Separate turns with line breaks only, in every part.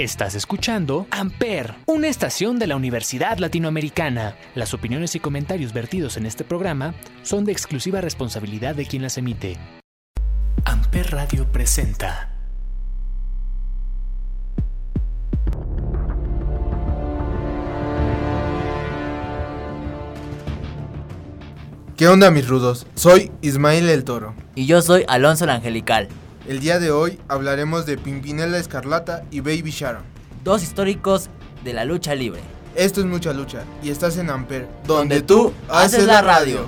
Estás escuchando Amper, una estación de la Universidad Latinoamericana. Las opiniones y comentarios vertidos en este programa son de exclusiva responsabilidad de quien las emite. Amper Radio presenta.
¿Qué onda mis rudos? Soy Ismael el Toro.
Y yo soy Alonso el Angelical.
El día de hoy hablaremos de Pimpinela Escarlata y Baby Sharon.
Dos históricos de la lucha libre.
Esto es mucha lucha y estás en Amper,
donde, tú haces la radio.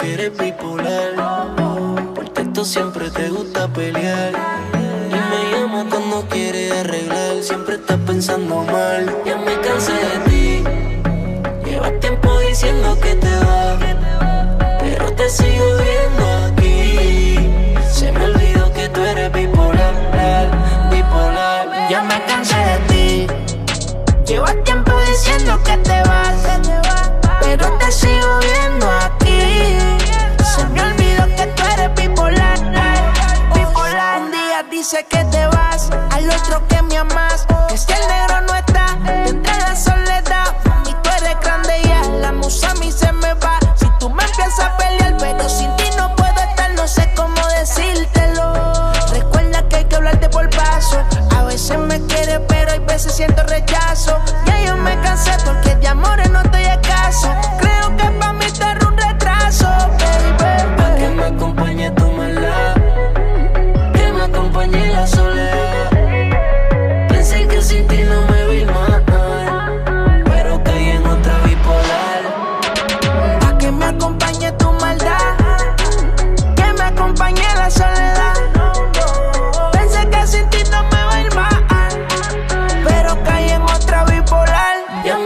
Que eres bipolar. Por texto siempre te gusta pelear. Y me llama cuando quieres arreglar. Siempre estás pensando mal. Ya me cansé de ti. Llevas tiempo diciendo que te vas. Pero te sigo viendo aquí. Se me olvidó que tú eres bipolar. Bipolar.
Ya me cansé de ti. Llevas tiempo diciendo que te vas, pero te sigo viendo dice que te vas, al otro que me amas. Que si el negro no está,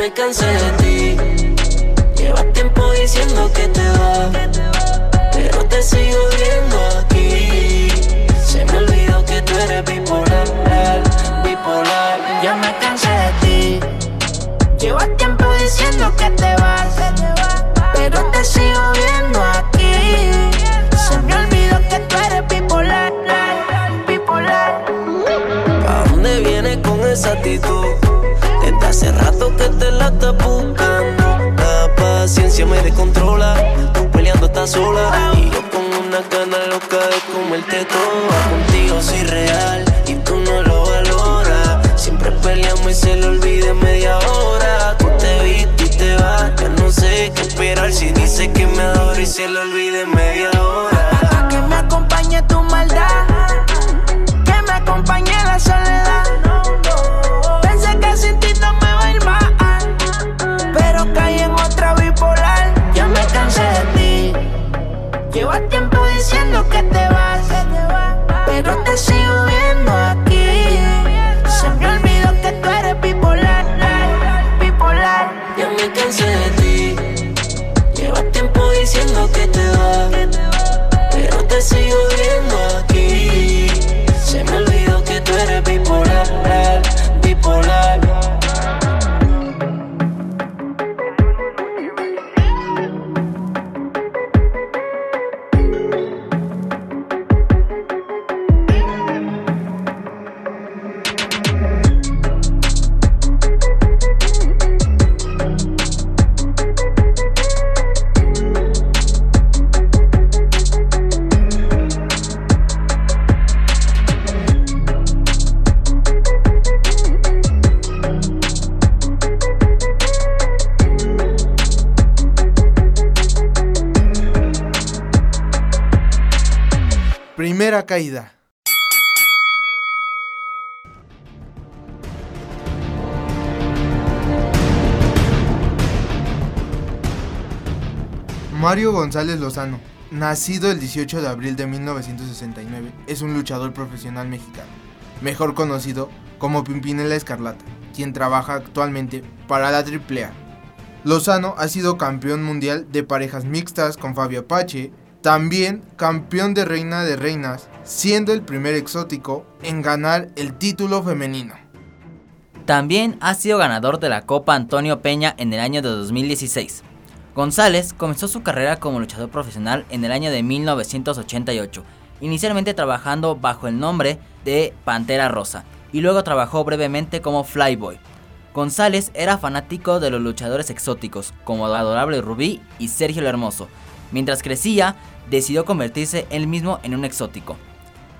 me cansé de
ti, llevas tiempo diciendo que te vas, pero te sigo viendo aquí. Se me olvidó que tú eres bipolar, bipolar.
Ya me cansé de ti. Llevas tiempo diciendo que te vas, pero te sigo viendo aquí. Se me olvidó que tú eres bipolar, bipolar.
¿A dónde vienes con esa actitud? Rato que te la estás buscando. La paciencia me descontrola. Tú peleando estás sola. Y yo con una gana loca de comerte toda. Contigo soy real y tú no lo valoras. Siempre peleamos y se lo olvida en media hora. Tú te viste y te vas. Ya no sé qué esperar si dice que me adora y se lo olvida en media hora.
Pa' que me acompañe tu maldad, que me acompañe la soledad. Pensé que sin ti otra. Ya me cansé de ti. Llevas tiempo diciendo que te vas, pero te sigo viendo aquí. Se me olvidó que tú eres bipolar, bipolar.
Ya me cansé de ti. Llevas tiempo diciendo que te vas, pero te sigo viendo aquí. Se me olvidó que tú eres bipolar,
Mario González Lozano, nacido el 18 de abril de 1969, es un luchador profesional mexicano, mejor conocido como Pimpinela Escarlata, quien trabaja actualmente para la AAA. Lozano ha sido campeón mundial de parejas mixtas con Fabio Apache, también campeón de Reina de Reinas, siendo el primer exótico en ganar el título femenino.
También ha sido ganador de la Copa Antonio Peña en el año de 2016. González comenzó su carrera como luchador profesional en el año de 1988, inicialmente trabajando bajo el nombre de Pantera Rosa, y luego trabajó brevemente como Flyboy. González era fanático de los luchadores exóticos, como Adorable Rubí y Sergio el Hermoso. Mientras crecía, decidió convertirse él mismo en un exótico.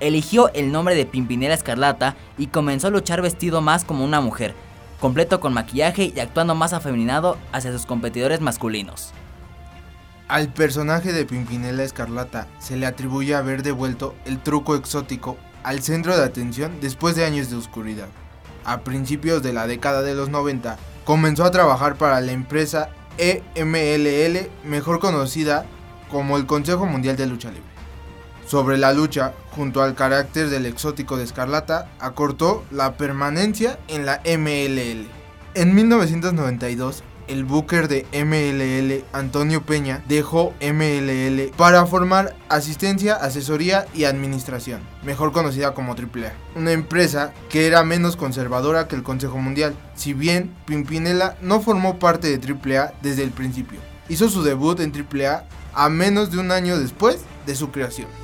Eligió el nombre de Pimpinela Escarlata y comenzó a luchar vestido más como una mujer, completo con maquillaje y actuando más afeminado hacia sus competidores masculinos.
Al personaje de Pimpinela Escarlata se le atribuye haber devuelto el truco exótico al centro de atención después de años de oscuridad. A principios de la década de los 90, comenzó a trabajar para la empresa EMLL, mejor conocida como el Consejo Mundial de Lucha Libre. Sobre la lucha, junto al carácter del exótico de Escarlata, acortó la permanencia en la MLL. En 1992, el booker de MLL, Antonio Peña, dejó MLL para formar asistencia, asesoría y administración, mejor conocida como AAA, una empresa que era menos conservadora que el Consejo Mundial, si bien Pimpinela no formó parte de AAA desde el principio. Hizo su debut en AAA a menos de un año después de su creación.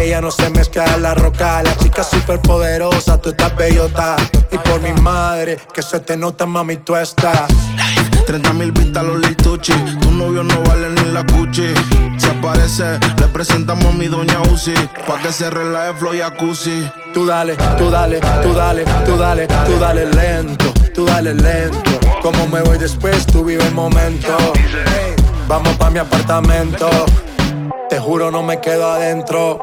Ella no se mezcla en la roca. La chica super poderosa, tú estás bellota. Y por mi madre, que se te nota, mami, tú estás.
30 mil vistas los lituchi. Tu novio no vale ni la cuchi. Si aparece, le presentamos a mi doña Uzi. Pa' que se relaje flow y acusi.
Tú dale, tú dale, tú dale, tú dale, tú dale lento, tú dale lento. Como me voy después, tú vive el momento. Vamos pa' mi apartamento. Te juro, no me quedo adentro.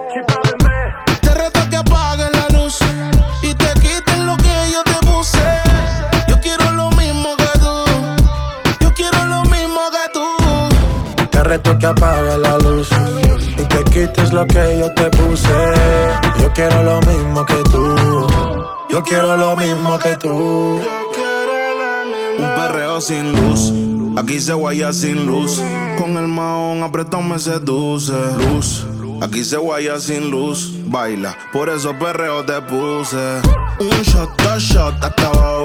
Reto que
apague la luz y te quites lo que yo te puse. Yo quiero lo mismo que tú. Yo quiero lo mismo que tú.
Un perreo sin luz. Aquí se guaya sin luz. Con el maón apretado me seduce. Luz. Aquí se guaya sin luz. Baila. Por eso perreo te puse. Un shot, dos shots, hasta abajo,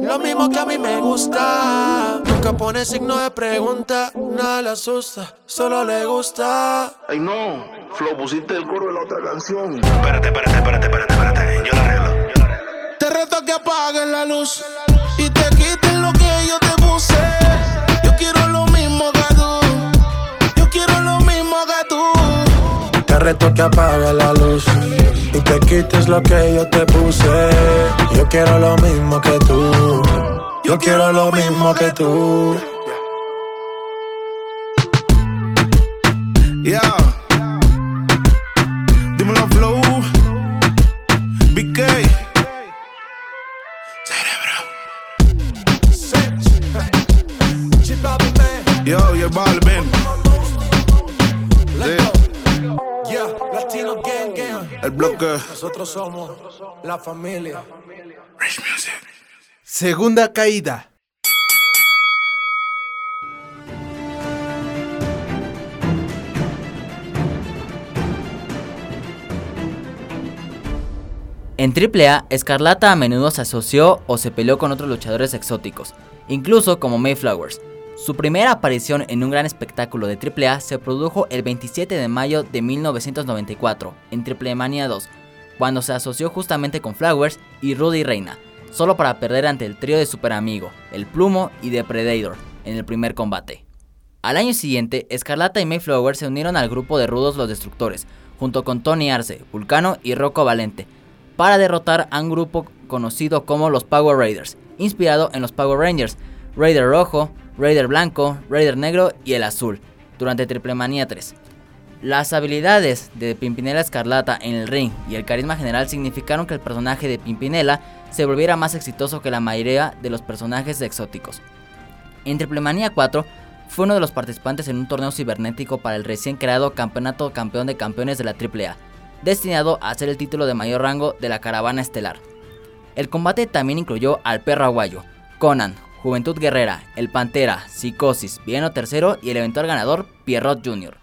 lo mismo que a mí me gusta. Nunca pone signo de pregunta, nada le asusta, solo le gusta.
Ay no, Flo, pusiste el coro de la otra canción.
Espérate, espérate, espérate, espérate, espérate. Yo la arreglo.
Te reto que apagues la luz y te quites lo que yo te puse. Yo quiero lo mismo que tú. Yo quiero lo mismo que tú.
Te reto que apague la luz y te quites lo que yo te puse. Yo quiero lo mismo que tú. Yo quiero lo mismo que tú.
Yeah. Dímelo, Flow. BK. Cerebro. Yo, yo, Balvin. El bloque.
Nosotros somos la familia.
Rich Music.
Segunda caída.
En AAA, Escarlata a menudo se asoció o se peleó con otros luchadores exóticos, incluso como Mayflowers. Su primera aparición en un gran espectáculo de AAA se produjo el 27 de mayo de 1994, en Triple Mania 2, cuando se asoció justamente con Flowers y Rudy Reina, solo para perder ante el trío de Super Amigo, El Plumo y The Predator, en el primer combate. Al año siguiente, Escarlata y Mayflower se unieron al grupo de Rudos los Destructores, junto con Tony Arce, Vulcano y Rocco Valente, para derrotar a un grupo conocido como los Power Raiders, inspirado en los Power Rangers, Raider Rojo, Raider Blanco, Raider Negro y el Azul, durante Triple Manía 3. Las habilidades de Pimpinela Escarlata en el ring y el carisma general significaron que el personaje de Pimpinela se volviera más exitoso que la mayoría de los personajes exóticos. En Triple Manía 4 fue uno de los participantes en un torneo cibernético para el recién creado Campeonato Campeón de Campeones de la AAA, destinado a ser el título de mayor rango de la caravana estelar. El combate también incluyó al perro aguayo, Conan, Juventud Guerrera, El Pantera, Psicosis, Villano III y el eventual ganador Pierrot Jr.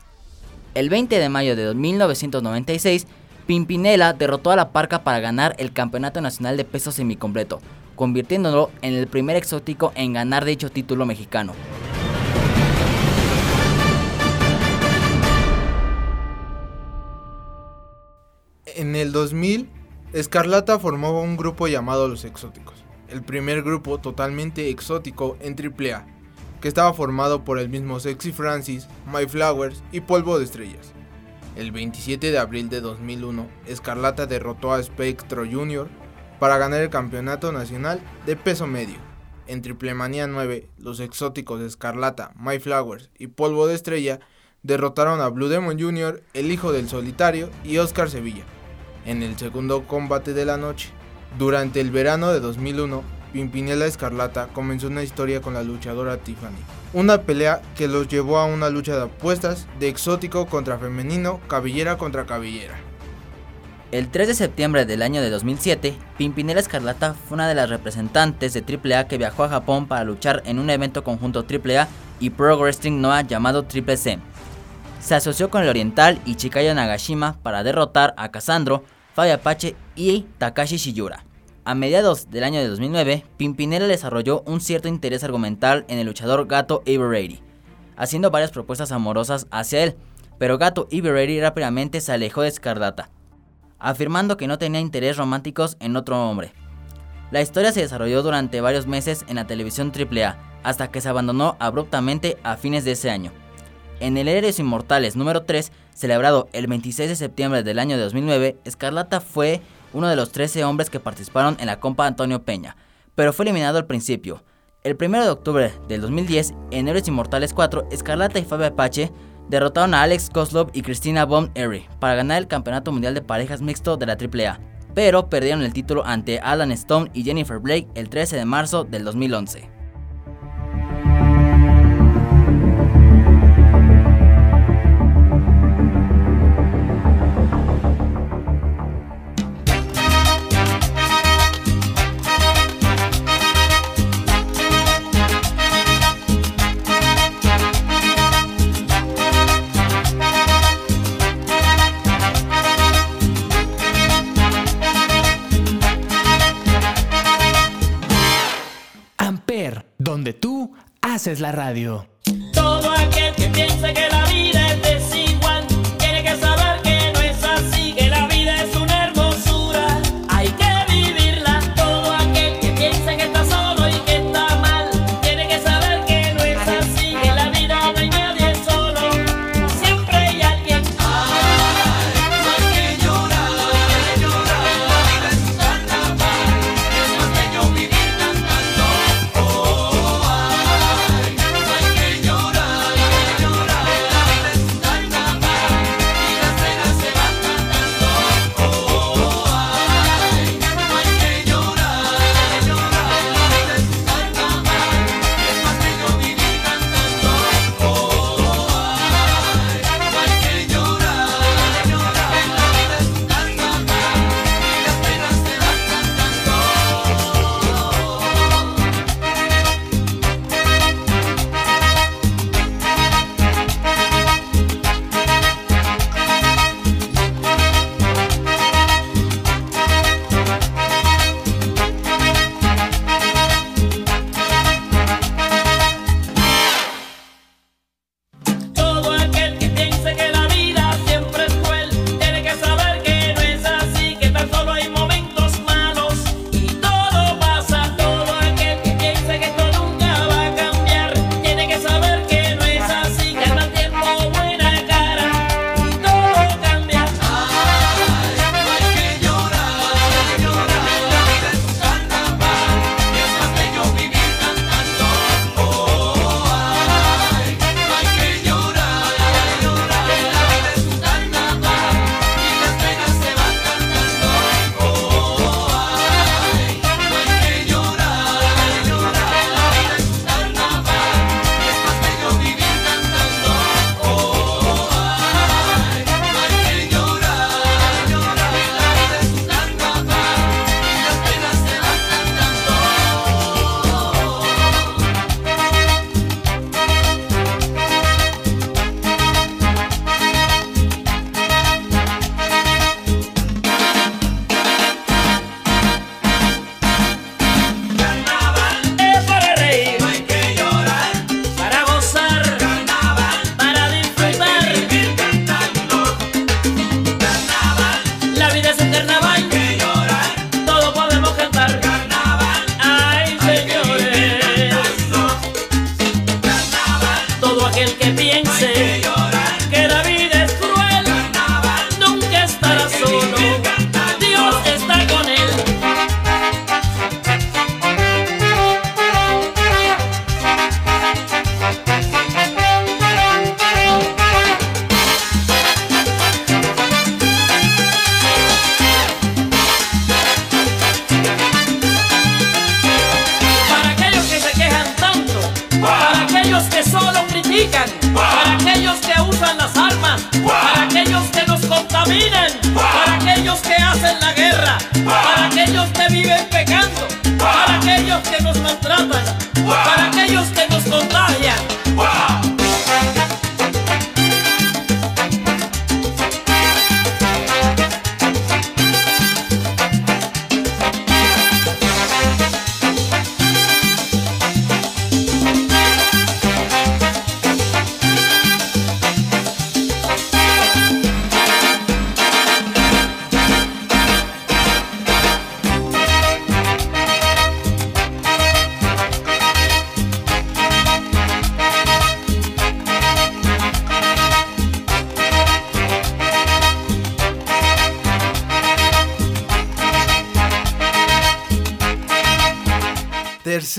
El 20 de mayo de 1996, Pimpinela derrotó a la Parca para ganar el Campeonato Nacional de Peso Semicompleto, convirtiéndolo en el primer exótico en ganar dicho título mexicano.
En el 2000, Escarlata formó un grupo llamado Los Exóticos, el primer grupo totalmente exótico en AAA, que estaba formado por el mismo Sexy Francis, My Flowers y Polvo de Estrellas. El 27 de abril de 2001, Escarlata derrotó a Spectro Jr. para ganar el campeonato nacional de peso medio. En Triple Manía 9, los exóticos Escarlata, My Flowers y Polvo de Estrella derrotaron a Blue Demon Jr., el hijo del solitario, y Oscar Sevilla en el segundo combate de la noche. Durante el verano de 2001, Pimpinela Escarlata comenzó una historia con la luchadora Tiffany. Una pelea que los llevó a una lucha de apuestas de exótico contra femenino, cabellera contra cabellera.
El 3 de septiembre del año de 2007, Pimpinela Escarlata fue una de las representantes de AAA que viajó a Japón para luchar en un evento conjunto AAA y Pro Wrestling Noah llamado Triple C. Se asoció con el oriental y Chikaya Nagashima para derrotar a Casandro, Fabi Apache y Takashi Shiyura. A mediados del año de 2009, Pimpinela desarrolló un cierto interés argumental en el luchador Gato Iberready, haciendo varias propuestas amorosas hacia él, pero Gato Iberready rápidamente se alejó de Escarlata, afirmando que no tenía interés románticos en otro hombre. La historia se desarrolló durante varios meses en la televisión AAA, hasta que se abandonó abruptamente a fines de ese año. En el Héroes Inmortales número 3, celebrado el 26 de septiembre del año 2009, Escarlata fue uno de los 13 hombres que participaron en la Compa Antonio Peña, pero fue eliminado al principio. El 1 de octubre del 2010, en Héroes Inmortales 4, Escarlata y Fabio Apache derrotaron a Alex Koslov y Cristina Von Erie para ganar el Campeonato Mundial de Parejas Mixto de la AAA, pero perdieron el título ante Alan Stone y Jennifer Blake el 13 de marzo del 2011.
Radio.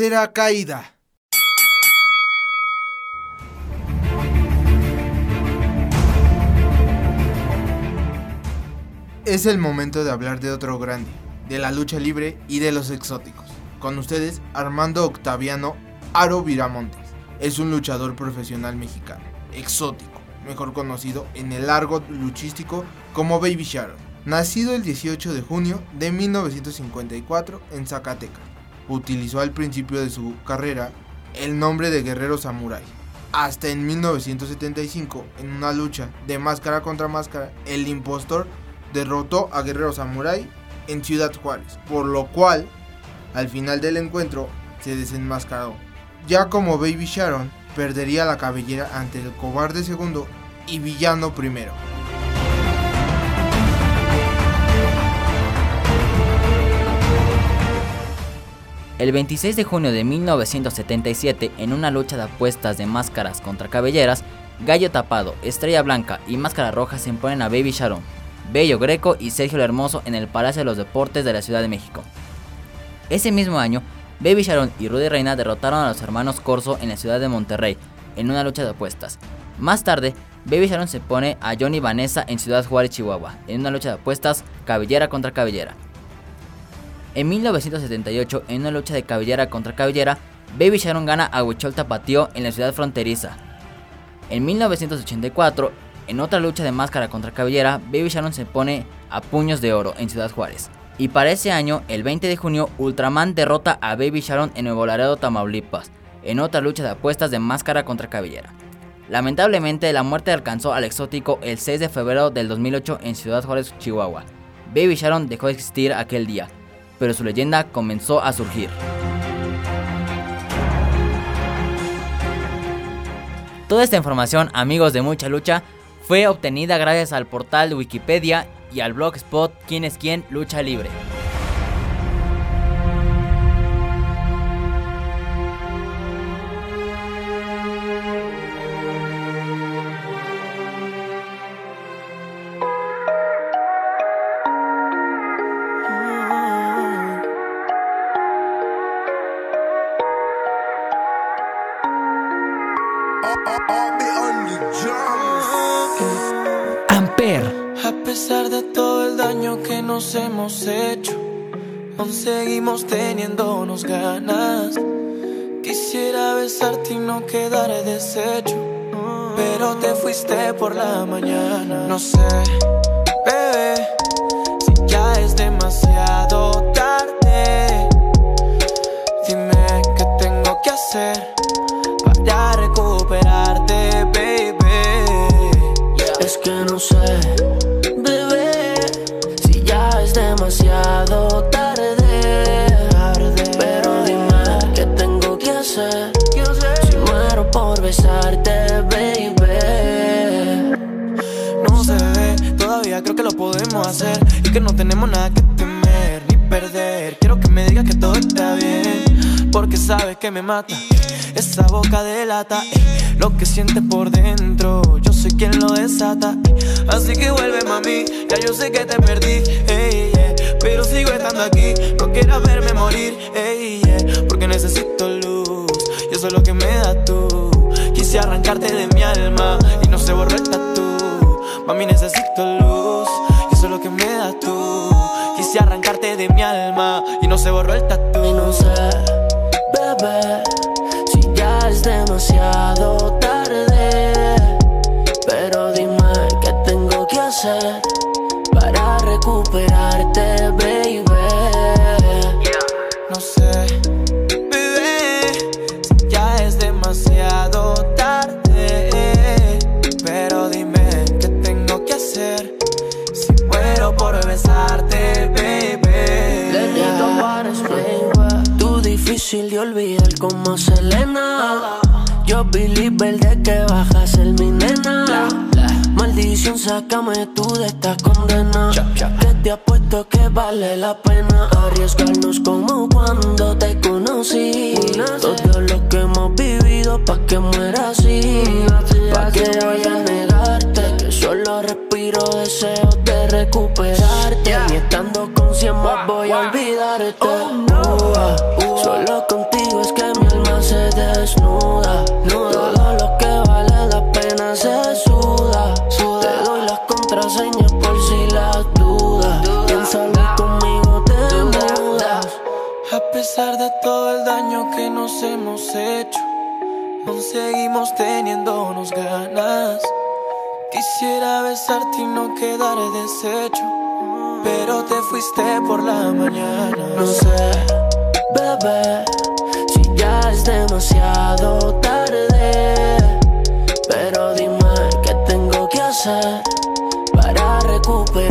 Caída. Es el momento de hablar de otro grande, de la lucha libre y de los exóticos. Con ustedes, Armando Octaviano Aro Viramontes. Es un luchador profesional mexicano, exótico, mejor conocido en el largo luchístico como Baby Sharon. Nacido el 18 de junio de 1954 en Zacatecas utilizó al principio de su carrera el nombre de Guerrero Samurai. Hasta en 1975, en una lucha de máscara contra máscara, el impostor derrotó a Guerrero Samurai en Ciudad Juárez, por lo cual, al final del encuentro, se desenmascaró. Ya como Baby Sharon, perdería la cabellera ante el cobarde segundo y villano primero.
El 26 de junio de 1977, en una lucha de apuestas de máscaras contra cabelleras, Gallo Tapado, Estrella Blanca y Máscara Roja se imponen a Baby Sharon, Bello Greco y Sergio el Hermoso en el Palacio de los Deportes de la Ciudad de México. Ese mismo año, Baby Sharon y Rudy Reina derrotaron a los hermanos Corso en la ciudad de Monterrey, en una lucha de apuestas. Más tarde, Baby Sharon se pone a Johnny Vanessa en Ciudad Juárez, Chihuahua, en una lucha de apuestas cabellera contra cabellera. En 1978, en una lucha de cabellera contra cabellera, Baby Sharon gana a Huichol Tapatío en la ciudad fronteriza. En 1984, en otra lucha de máscara contra cabellera, Baby Sharon se pone a puños de oro en Ciudad Juárez. Y para ese año, el 20 de junio, Ultraman derrota a Baby Sharon en Nuevo Laredo, Tamaulipas, en otra lucha de apuestas de máscara contra cabellera. Lamentablemente, la muerte alcanzó al exótico el 6 de febrero del 2008 en Ciudad Juárez, Chihuahua. Baby Sharon dejó de existir aquel día, pero su leyenda comenzó a surgir. Toda esta información, amigos de Mucha Lucha, fue obtenida gracias al portal de Wikipedia y al blogspot Quién es quién Lucha Libre.
Amper.
A pesar de todo el daño que nos hemos hecho, aún seguimos teniéndonos ganas. Quisiera besarte y no quedar deshecho, pero te fuiste por la mañana. No sé, bebé, si ya es demasiado
no sé, bebé, si ya es demasiado tarde. Pero dime qué tengo que hacer. Si muero por besarte, baby.
No se ve, todavía creo que lo podemos hacer y que no tenemos nada que temer ni perder. Quiero que me digas que todo está bien, porque sabes que me mata. Esa boca delata eh, lo que sientes por dentro. Yo soy quien lo desata. Así que vuelve, mami. Ya yo sé que te perdí, ey, yeah, pero sigo estando aquí. No quieras verme morir, ey, yeah, porque necesito luz. Y eso es lo que me das tú. Quise arrancarte de mi alma y no se borró el tatu. Mami, necesito luz. Y eso es lo que me das tú. Quise arrancarte de mi alma y no se borró el tatu.
Y no sé, bebé, demasiado tarde.
Pero dime qué tengo que hacer. cama y
tú destacas besarte y no quedar deshecho. Pero te fuiste por la mañana.
No sé, bebé, si ya es demasiado tarde. Pero dime qué tengo que hacer para
recuperar.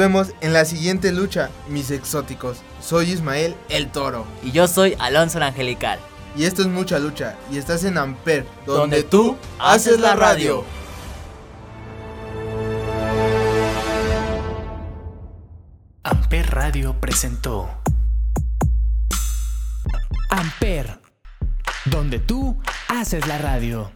vemos en la siguiente lucha, mis exóticos. Soy Ismael el Toro.
Y yo soy Alonso el Angelical.
Y esto es mucha lucha. Y estás en Amper, donde,
donde tú haces la radio.
Amper Radio presentó Amper, donde tú haces la radio.